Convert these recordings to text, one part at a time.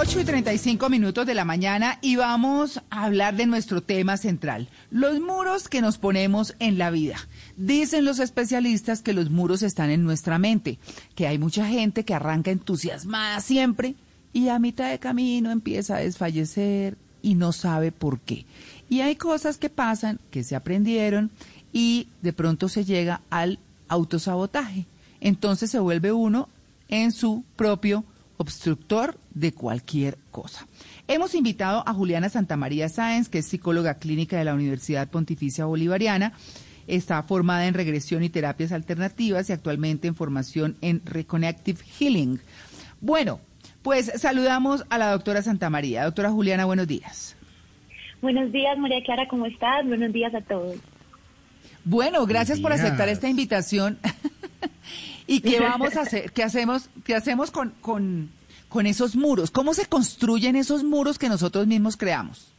8 y 35 minutos de la mañana y vamos a hablar de nuestro tema central, los muros que nos ponemos en la vida. Dicen los especialistas que los muros están en nuestra mente, que hay mucha gente que arranca entusiasmada siempre y a mitad de camino empieza a desfallecer y no sabe por qué. Y hay cosas que pasan, que se aprendieron y de pronto se llega al autosabotaje. Entonces se vuelve uno en su propio obstructor de cualquier cosa. Hemos invitado a Juliana Santamaría Sáenz, que es psicóloga clínica de la Universidad Pontificia Bolivariana. Está formada en regresión y terapias alternativas y actualmente en formación en Reconnective Healing. Bueno, pues saludamos a la doctora Santamaría. Doctora Juliana, buenos días. Buenos días, María Clara, ¿cómo estás? Buenos días a todos. Bueno, gracias por aceptar esta invitación. ¿Y qué vamos a hacer? ¿Qué hacemos, qué hacemos con, con, con esos muros? ¿Cómo se construyen esos muros que nosotros mismos creamos?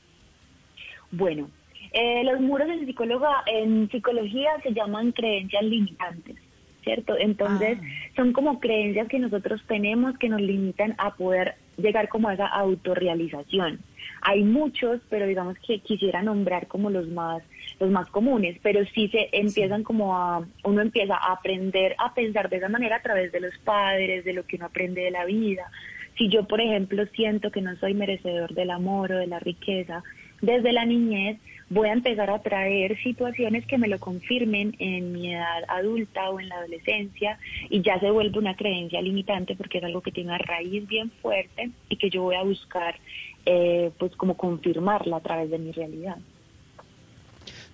Bueno, eh, los muros en, psicóloga, en psicología se llaman creencias limitantes, ¿cierto? Entonces, ah. son como creencias que nosotros tenemos que nos limitan a poder llegar como a esa autorrealización. Hay muchos, pero digamos que quisiera nombrar como los más los más comunes, pero sí se empiezan como a, uno empieza a aprender a pensar de esa manera a través de los padres, de lo que uno aprende de la vida. Si yo, por ejemplo, siento que no soy merecedor del amor o de la riqueza, desde la niñez voy a empezar a traer situaciones que me lo confirmen en mi edad adulta o en la adolescencia y ya se vuelve una creencia limitante porque es algo que tiene una raíz bien fuerte y que yo voy a buscar eh, pues como confirmarla a través de mi realidad.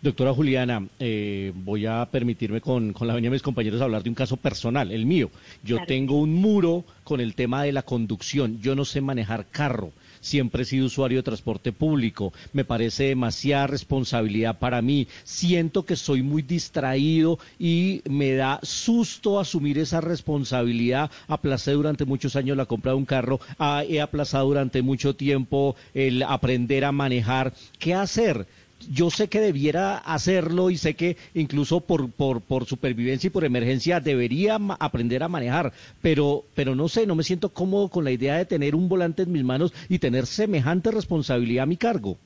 Doctora Juliana, eh, voy a permitirme con, la venida de mis compañeros hablar de un caso personal, el mío. Yo tengo un muro con el tema de la conducción. Yo no sé manejar carro. Siempre he sido usuario de transporte público. Me parece demasiada responsabilidad para mí. Siento que soy muy distraído y me da susto asumir esa responsabilidad. Aplacé durante muchos años la compra de un carro. Ah, he aplazado durante mucho tiempo el aprender a manejar. ¿Qué hacer? Yo sé que debiera hacerlo y sé que incluso por, por, por supervivencia y por emergencia debería aprender a manejar, pero, pero no sé, no me siento cómodo con la idea de tener un volante en mis manos y tener semejante responsabilidad a mi cargo.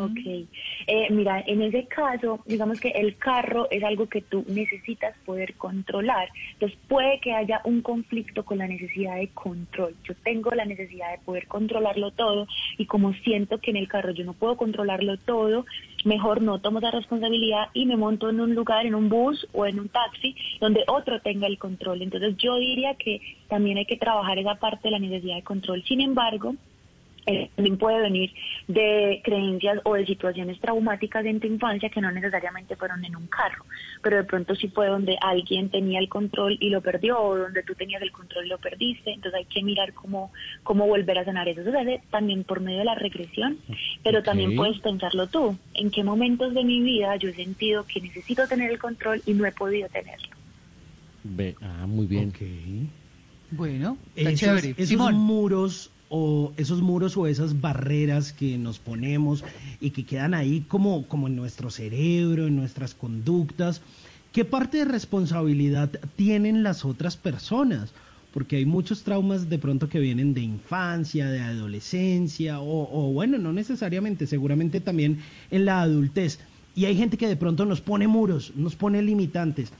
Ok. Eh, mira, en ese caso, digamos que el carro es algo que tú necesitas poder controlar. Entonces puede que haya un conflicto con la necesidad de control. Yo tengo la necesidad de poder controlarlo todo y como siento que en el carro yo no puedo controlarlo todo, mejor no tomo esa responsabilidad y me monto en un lugar, en un bus o en un taxi donde otro tenga el control. Entonces yo diría que también hay que trabajar esa parte de la necesidad de control. Sin embargo, eh, también puede venir de creencias o de situaciones traumáticas en tu infancia que no necesariamente fueron en un carro, pero de pronto sí fue donde alguien tenía el control y lo perdió o donde tú tenías el control y lo perdiste, entonces hay que mirar cómo, cómo volver a sanar eso. Eso se hace también por medio de la regresión, pero también puedes pensarlo tú, en qué momentos de mi vida yo he sentido que necesito tener el control y no he podido tenerlo. ah, muy bien. Bueno, esos, esos muros o esos muros o esas barreras que nos ponemos y que quedan ahí como, como en nuestro cerebro, en nuestras conductas, ¿qué parte de responsabilidad tienen las otras personas? Porque hay muchos traumas de pronto que vienen de infancia, de adolescencia, o, o bueno, no necesariamente, seguramente también en la adultez. Y hay gente que de pronto nos pone muros, nos pone limitantes.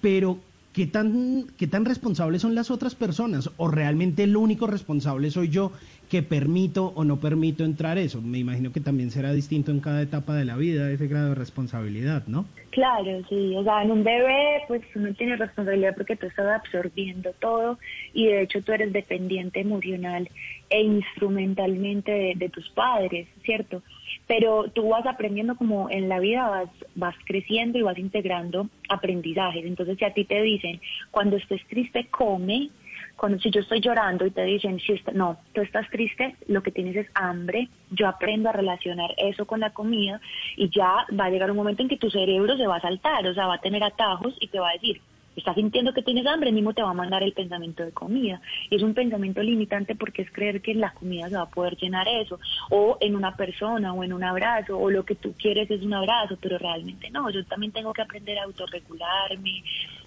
Pero ¿qué tan, ¿qué tan responsables son las otras personas? ¿O realmente el único responsable soy yo que permito o no permito entrar eso? Me imagino que también será distinto en cada etapa de la vida ese grado de responsabilidad, ¿no? Claro, sí. O sea, en un bebé, pues uno tiene responsabilidad porque tú estás absorbiendo todo y de hecho tú eres dependiente emocional e instrumentalmente de, tus padres, ¿cierto? Pero tú vas aprendiendo como en la vida vas, vas creciendo y vas integrando aprendizajes. Entonces, si a ti te dicen, cuando estés triste, come, cuando si yo estoy llorando y te dicen, si no, tú estás triste, lo que tienes es hambre, yo aprendo a relacionar eso con la comida y ya va a llegar un momento en que tu cerebro se va a saltar, o sea, va a tener atajos y te va a decir, estás sintiendo que tienes hambre, mismo te va a mandar el pensamiento de comida. Y es un pensamiento limitante porque es creer que la comida se va a poder llenar eso, o en una persona, o en un abrazo, o lo que tú quieres es un abrazo, pero realmente no. Yo también tengo que aprender a autorregularme,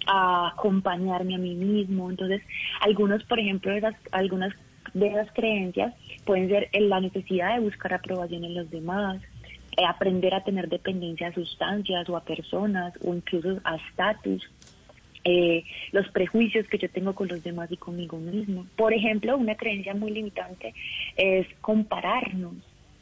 a acompañarme a mí mismo. Entonces, algunos, por ejemplo, esas, algunas de esas creencias pueden ser en la necesidad de buscar aprobación en los demás, eh, aprender a tener dependencia a sustancias o a personas o incluso a estatus eh, los prejuicios que yo tengo con los demás y conmigo mismo. Por ejemplo, una creencia muy limitante es compararnos,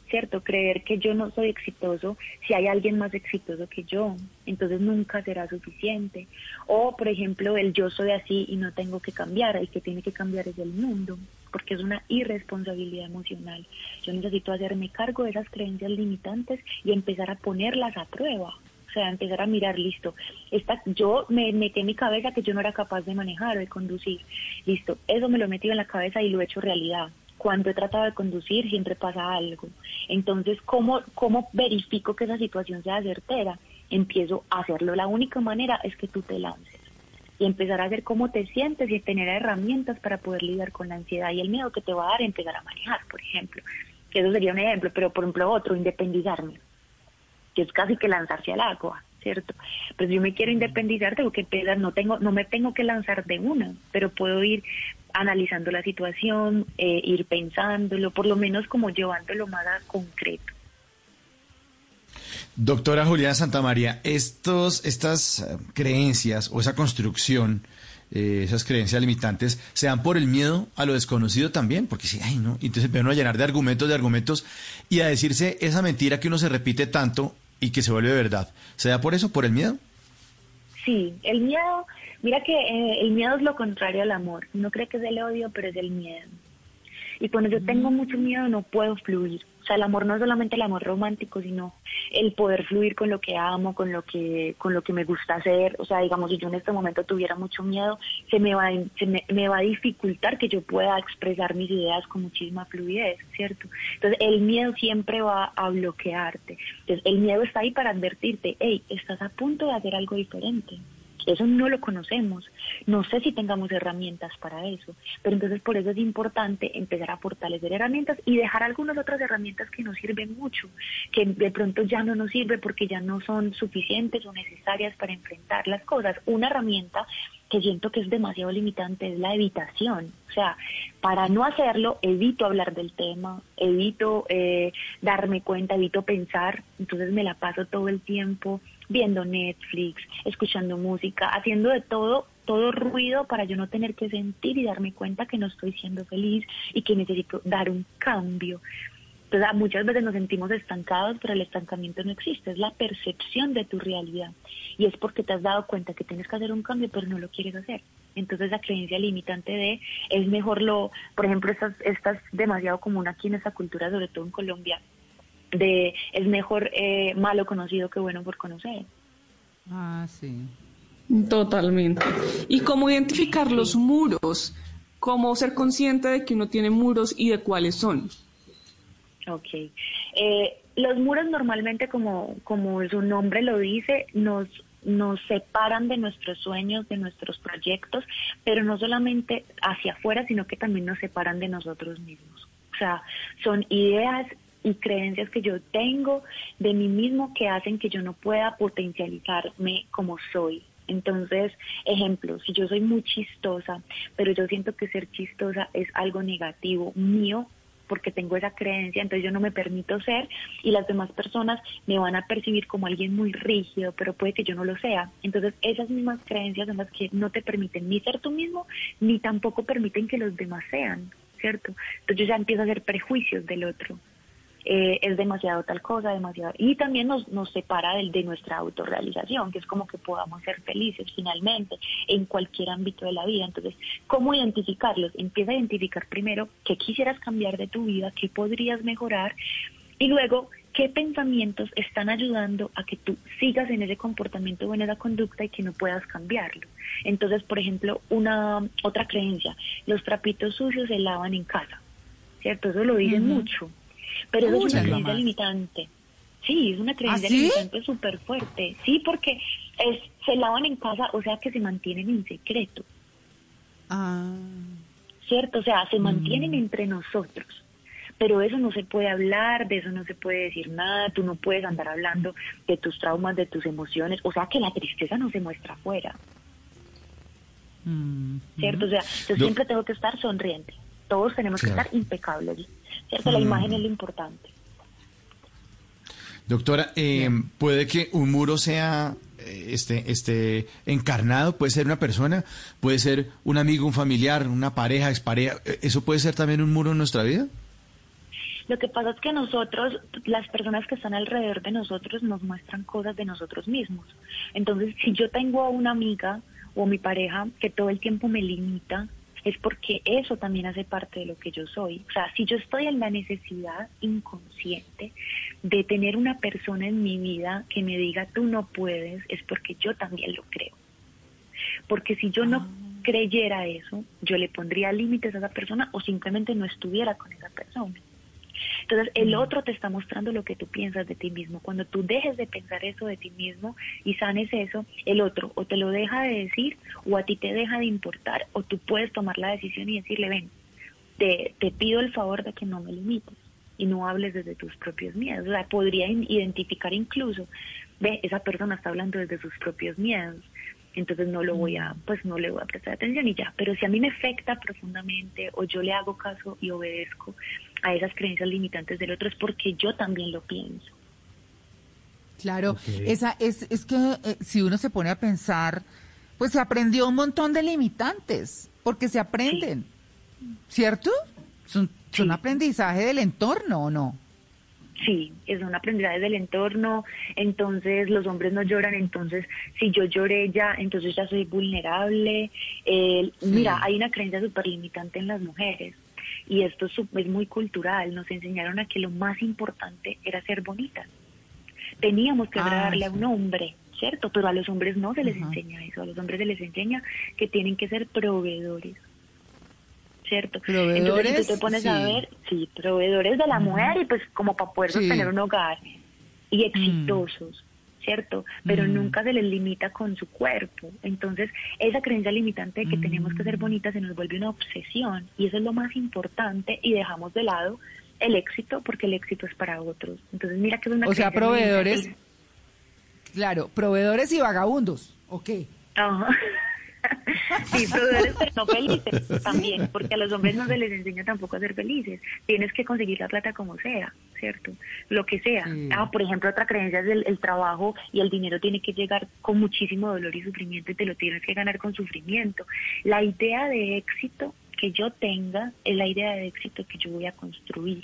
¿cierto? Creer que yo no soy exitoso si hay alguien más exitoso que yo, entonces nunca será suficiente. O, por ejemplo, el yo soy así y no tengo que cambiar, el que tiene que cambiar es el mundo, porque es una irresponsabilidad emocional. Yo necesito hacerme cargo de esas creencias limitantes y empezar a ponerlas a prueba. O sea, empezar a mirar, listo, esta, yo me metí en mi cabeza que yo no era capaz de manejar o de conducir, listo, eso me lo he metido en la cabeza y lo he hecho realidad. Cuando he tratado de conducir siempre pasa algo. Entonces, ¿cómo, cómo verifico que esa situación sea certera? Empiezo a hacerlo. La única manera es que tú te lances y empezar a ver cómo te sientes y tener herramientas para poder lidiar con la ansiedad y el miedo que te va a dar empezar a manejar, por ejemplo. Que eso sería un ejemplo, pero por ejemplo otro, independizarme que es casi que lanzarse al agua, ¿cierto? Pero si yo me quiero independizar, tengo que empezar, no tengo, no me tengo que lanzar de una, pero puedo ir analizando la situación, eh, ir pensándolo, por lo menos como llevándolo más a concreto. Doctora Juliana Santamaría, estos, estas eh, creencias o esa construcción, eh, esas creencias limitantes, se dan por el miedo a lo desconocido también, porque si, ay, no, entonces empiezan a llenar de argumentos, de argumentos, y a decirse esa mentira que uno se repite tanto y que se vuelve verdad. ¿Se da por eso, por el miedo? Sí, el miedo, mira que eh, el miedo es lo contrario al amor. No cree que es el odio, pero es el miedo. Y cuando yo tengo mucho miedo no puedo fluir. O sea, el amor no es solamente el amor romántico, sino el poder fluir con lo que amo, con lo que, con lo que me gusta hacer. O sea, digamos, si yo en este momento tuviera mucho miedo, se me va, se me, me va a dificultar que yo pueda expresar mis ideas con muchísima fluidez, ¿cierto? Entonces, el miedo siempre va a bloquearte. Entonces, el miedo está ahí para advertirte, hey, estás a punto de hacer algo diferente. Eso no lo conocemos. No sé si tengamos herramientas para eso. Pero entonces por eso es importante empezar a fortalecer herramientas y dejar algunas otras herramientas que nos sirven mucho, que de pronto ya no nos sirve porque ya no son suficientes o necesarias para enfrentar las cosas. Una herramienta que siento que es demasiado limitante es la evitación. O sea, para no hacerlo, evito hablar del tema, evito eh, darme cuenta, evito pensar, entonces me la paso todo el tiempo viendo Netflix, escuchando música, haciendo de todo, todo ruido para yo no tener que sentir y darme cuenta que no estoy siendo feliz y que necesito dar un cambio. Entonces, muchas veces nos sentimos estancados, pero el estancamiento no existe, es la percepción de tu realidad. Y es porque te has dado cuenta que tienes que hacer un cambio, pero no lo quieres hacer. Entonces, la creencia limitante de es mejor lo, por ejemplo, esta, esta es demasiado común aquí en esta cultura, sobre todo en Colombia, de es mejor eh, malo conocido que bueno por conocer. Ah, sí. Totalmente. ¿Y cómo identificar los muros? ¿Cómo ser consciente de que uno tiene muros y de cuáles son? Ok. Eh, los muros normalmente, como, como su nombre lo dice, nos, nos separan de nuestros sueños, de nuestros proyectos, pero no solamente hacia afuera, sino que también nos separan de nosotros mismos. O sea, son ideas y creencias que yo tengo de mí mismo que hacen que yo no pueda potencializarme como soy. Entonces, ejemplo, si yo soy muy chistosa, pero yo siento que ser chistosa es algo negativo mío, porque tengo esa creencia, entonces yo no me permito ser y las demás personas me van a percibir como alguien muy rígido, pero puede que yo no lo sea. Entonces esas mismas creencias son las que no te permiten ni ser tú mismo, ni tampoco permiten que los demás sean, ¿cierto? Entonces yo ya empiezo a hacer prejuicios del otro. Eh, es demasiado tal cosa, demasiado. Y también nos, nos separa del, de nuestra autorrealización, que es como que podamos ser felices finalmente en cualquier ámbito de la vida. Entonces, ¿cómo identificarlos? Empieza a identificar primero qué quisieras cambiar de tu vida, qué podrías mejorar y luego qué pensamientos están ayudando a que tú sigas en ese comportamiento o en esa conducta y que no puedas cambiarlo. Entonces, por ejemplo, una otra creencia, los trapitos sucios se lavan en casa, ¿cierto? Eso lo dicen mucho pero es una creencia limitante. Sí, es una creencia ¿Ah, limitante súper fuerte. Sí, porque es, se lavan en casa, o sea que se mantienen en secreto. Ah. ¿Cierto? O sea, se Mm. mantienen entre nosotros. Pero eso no se puede hablar, de eso no se puede decir nada, tú no puedes andar hablando de tus traumas, de tus emociones, o sea que la tristeza no se muestra afuera, Mm. ¿cierto? O sea, yo siempre tengo que estar sonriente, todos tenemos Claro. que estar impecables, ¿cierto? La Mm. imagen es lo importante. Doctora, eh, puede que un muro sea eh, este, este encarnado, puede ser una persona, puede ser un amigo, un familiar, una pareja, expareja. Eh, ¿Eso puede ser también un muro en nuestra vida? Lo que pasa es que nosotros, las personas que están alrededor de nosotros, nos muestran cosas de nosotros mismos. Entonces, si yo tengo a una amiga o mi pareja que todo el tiempo me limita, es porque eso también hace parte de lo que yo soy. O sea, si yo estoy en la necesidad inconsciente de tener una persona en mi vida que me diga tú no puedes, es porque yo también lo creo. Porque si yo no creyera eso, yo le pondría límites a esa persona o simplemente no estuviera con esa persona. Entonces, el otro te está mostrando lo que tú piensas de ti mismo. Cuando tú dejes de pensar eso de ti mismo y sanes eso, el otro o te lo deja de decir o a ti te deja de importar o tú puedes tomar la decisión y decirle, ven, te, te pido el favor de que no me limites y no hables desde tus propios miedos. O sea, podría identificar incluso, ve, esa persona está hablando desde sus propios miedos entonces no lo voy a, pues no le voy a prestar atención y ya. Pero si a mí me afecta profundamente o yo le hago caso y obedezco a esas creencias limitantes del otro es porque yo también lo pienso. Claro, esa es, es que eh, si uno se pone a pensar, pues se aprendió un montón de limitantes, porque se aprenden, ¿cierto? Son, son aprendizaje del entorno, ¿o no? Sí, es un aprendizaje del entorno, entonces los hombres no lloran, entonces si yo lloré ya, entonces ya soy vulnerable. Eh, Mira, hay una creencia súper limitante en las mujeres y esto es, muy cultural, nos enseñaron a que lo más importante era ser bonitas. Teníamos que Ah, agradarle a un hombre, ¿cierto? Pero a los hombres no se les enseña eso, a los hombres se les enseña que tienen que ser proveedores. ¿Cierto? Proveedores, Entonces, si tú te pones a ver, sí, proveedores de la mujer y pues como para poder Sí. sostener un hogar y exitosos, ¿cierto? Pero Mm. nunca se les limita con su cuerpo. Entonces, esa creencia limitante de que tenemos que ser Mm. bonitas se nos vuelve una obsesión y eso es lo más importante y dejamos de lado el éxito porque el éxito es para otros. Entonces, mira que es una O sea, proveedores, claro, proveedores y vagabundos, ¿ok? Ajá. Sí, proveedores, pero no felices también, porque a los hombres no se les enseña tampoco a ser felices. Tienes que conseguir la plata como sea, ¿cierto? Lo que sea. Sí. Ah, por ejemplo, otra creencia es el, el trabajo y el dinero tiene que llegar con muchísimo dolor y sufrimiento y te lo tienes que ganar con sufrimiento. La idea de éxito que yo tenga es la idea de éxito que yo voy a construir.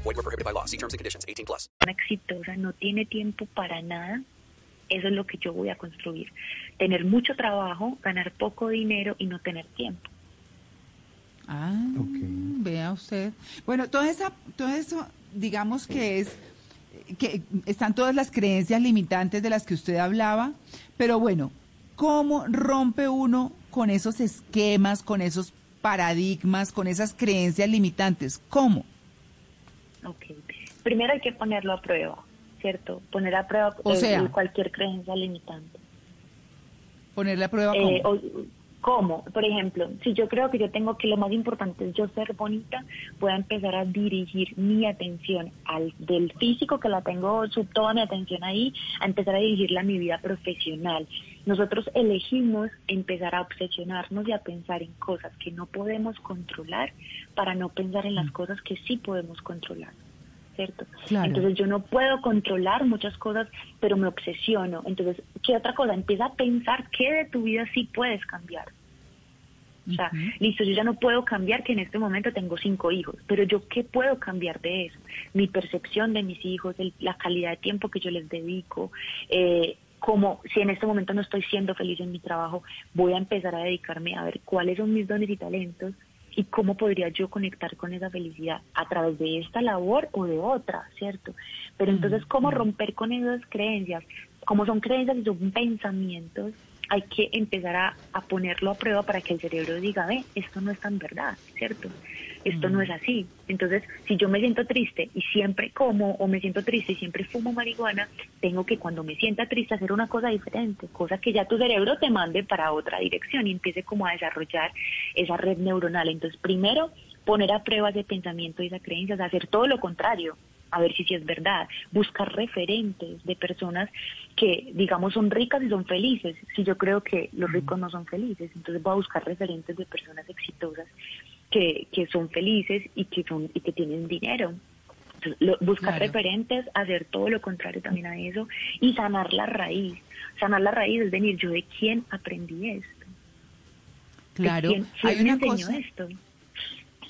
Group. Void were prohibited by law. See terms and conditions. 18 plus. exitosa no tiene tiempo para nada, eso es lo que yo voy a construir. Tener mucho trabajo, ganar poco dinero y no tener tiempo. Ah, vea usted. Bueno, toda esa, todo eso, digamos que es, que están todas las creencias limitantes de las que usted hablaba, pero bueno, ¿cómo rompe uno con esos esquemas, con esos paradigmas, con esas creencias limitantes? ¿Cómo? Ok. Primero hay que ponerlo a prueba, ¿cierto? Poner a prueba O sea- cualquier creencia limitante. Ponerle a prueba Eh, cómo. o- ¿Cómo? Por ejemplo, si yo creo que yo tengo que lo más importante es yo ser bonita, voy a empezar a dirigir mi atención al del físico que la tengo toda mi atención ahí, a empezar a dirigirla a mi vida profesional. Nosotros elegimos empezar a obsesionarnos y a pensar en cosas que no podemos controlar para no pensar en las cosas que sí podemos controlar. ¿cierto? Claro. Entonces yo no puedo controlar muchas cosas, pero me obsesiono. Entonces, ¿qué otra cosa? Empieza a pensar qué de tu vida sí puedes cambiar. O sea, listo, yo ya no puedo cambiar que en este momento tengo cinco hijos, pero yo qué puedo cambiar de eso? Mi percepción de mis hijos, el- la calidad de tiempo que yo les dedico, eh, como si en este momento no estoy siendo feliz en mi trabajo, voy a empezar a dedicarme a ver cuáles son mis dones y talentos y cómo podría yo conectar con esa felicidad a través de esta labor o de otra, ¿cierto? Pero entonces, ¿cómo romper con esas creencias? Como son creencias y son pensamientos, hay que empezar a, a ponerlo a prueba para que el cerebro diga, ve, esto no es tan verdad, ¿cierto? Esto no es así. Entonces, si yo me siento triste y siempre como o me siento triste y siempre fumo marihuana, tengo que cuando me sienta triste hacer una cosa diferente, cosa que ya tu cerebro te mande para otra dirección y empiece como a desarrollar esa red neuronal. Entonces, primero, poner a prueba ese pensamiento y esa creencia, o sea, hacer todo lo contrario, a ver si sí es verdad, buscar referentes de personas que, digamos, son ricas y son felices. Si yo creo que los ricos no son felices, entonces voy a buscar referentes de personas exitosas que, que son felices y que son y que tienen dinero. Entonces, lo- buscar Claro. referentes, hacer todo lo contrario también a eso y sanar la raíz. Sanar la raíz es venir, yo de quién aprendí esto. ¿De Claro, quién, hay quién me una enseñó cosa. esto?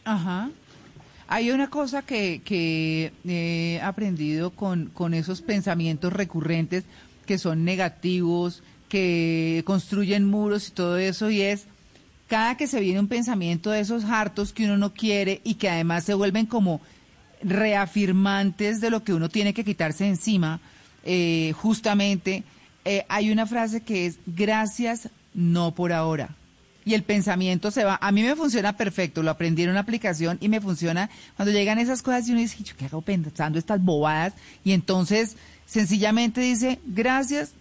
Ajá. Hay una cosa que, que he aprendido con, con esos pensamientos recurrentes que son negativos, que construyen muros y todo eso, y es cada que se viene un pensamiento de esos hartos que uno no quiere y que además se vuelven como reafirmantes de lo que uno tiene que quitarse encima, eh, justamente eh, hay una frase que es gracias, no por ahora. Y el pensamiento se va. A mí me funciona perfecto, lo aprendí en una aplicación y me funciona cuando llegan esas cosas y uno dice, yo qué hago pensando estas bobadas. Y entonces sencillamente dice, gracias,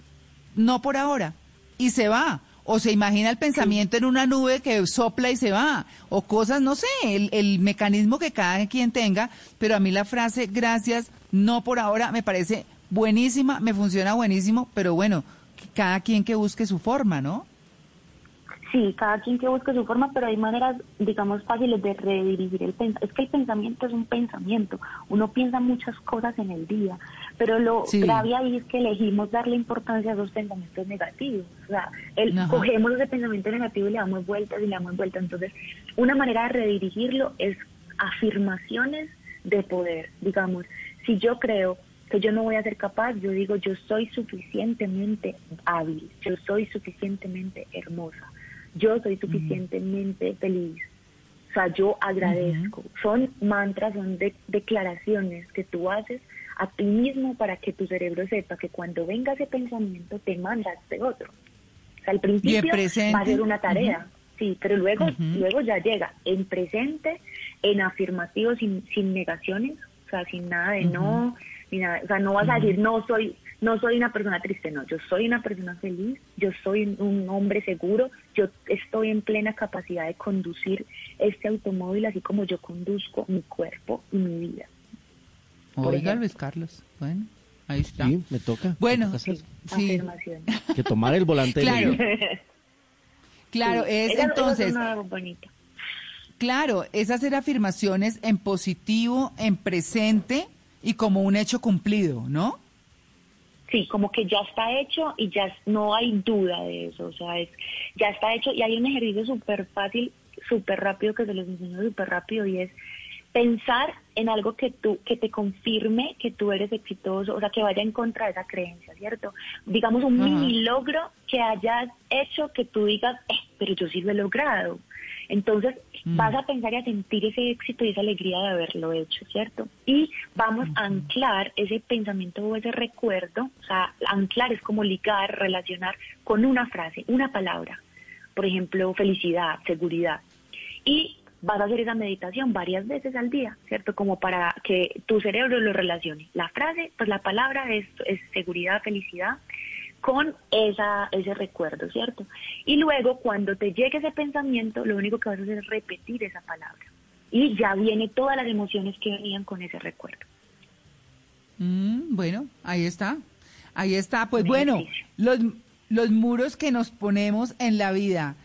no por ahora. Y se va. O se imagina el pensamiento en una nube que sopla y se va. O cosas, no sé, el, el mecanismo que cada quien tenga. Pero a mí la frase, gracias, no por ahora, me parece buenísima, me funciona buenísimo. Pero bueno, cada quien que busque su forma, ¿no? Sí, cada quien que busque su forma, pero hay maneras, digamos, fáciles de redirigir el pensamiento. Es que el pensamiento es un pensamiento. Uno piensa muchas cosas en el día, pero lo Sí. grave ahí es que elegimos darle importancia a esos pensamientos negativos. O sea, el, Ajá. cogemos ese pensamiento negativo y le damos vueltas y le damos vueltas. Entonces, una manera de redirigirlo es afirmaciones de poder. Digamos, si yo creo que yo no voy a ser capaz, yo digo, yo soy suficientemente hábil, yo soy suficientemente hermosa, yo soy suficientemente feliz. O sea, yo agradezco. Son mantras, son de- declaraciones que tú haces a ti mismo para que tu cerebro sepa que cuando venga ese pensamiento te manda este otro. O sea, al principio va a ser una tarea, sí, pero luego, luego ya llega en presente, en afirmativo, sin, sin negaciones, o sea, sin nada de no, ni nada, o sea, no vas a decir no soy, no soy una persona triste, no, yo soy una persona feliz, yo soy un hombre seguro, yo estoy en plena capacidad de conducir este automóvil así como yo conduzco mi cuerpo y mi vida. Oiga. Luis Carlos. Bueno, ahí está. Sí, me toca. Bueno, me toca hacer- sí, Afirmación. que tomar el volante. Claro. claro, Sí, es entonces, claro, es hacer afirmaciones en positivo, en presente y como un hecho cumplido, ¿no? Sí, como que ya está hecho y ya no hay duda de eso, o sea, es, ya está hecho y hay un ejercicio súper fácil, súper rápido que se los enseño súper rápido y es pensar en algo que tú que te confirme que tú eres exitoso, o sea, que vaya en contra de esa creencia, ¿cierto? Digamos un Ajá. mini logro que hayas hecho que tú digas, eh, pero yo sí lo he logrado. Entonces, Mm. vas a pensar y a sentir ese éxito y esa alegría de haberlo hecho, ¿cierto? Y vamos a anclar ese pensamiento o ese recuerdo, o sea, anclar es como ligar, relacionar con una frase, una palabra. Por ejemplo, felicidad, seguridad. Y vas a hacer esa meditación varias veces al día, ¿cierto? Como para que tu cerebro lo relacione. La frase, pues la palabra es, es seguridad, felicidad, con esa, ese recuerdo, ¿cierto? Y luego cuando te llegue ese pensamiento, lo único que vas a hacer es repetir esa palabra. Y ya viene todas las emociones que venían con ese recuerdo. Mm, bueno, ahí está. Ahí está. Pues bueno, los, los muros que nos ponemos en la vida.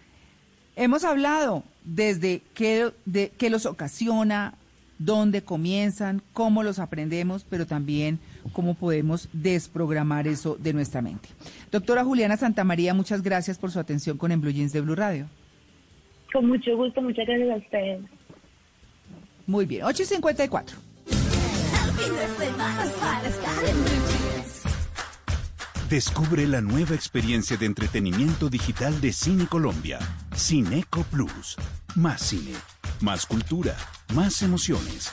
Hemos hablado desde qué, de, qué los ocasiona, dónde comienzan, cómo los aprendemos, pero también cómo podemos desprogramar eso de nuestra mente. Doctora Juliana Santamaría, muchas gracias por su atención con En Blue Jeans de Blue Radio. Con mucho gusto, muchas gracias a ustedes. Muy bien, 8.54. Descubre la nueva experiencia de entretenimiento digital de Cine Colombia. Cineco Plus. Más cine, más cultura, más emociones.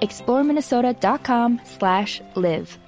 ExploreMinnesota.com slash live.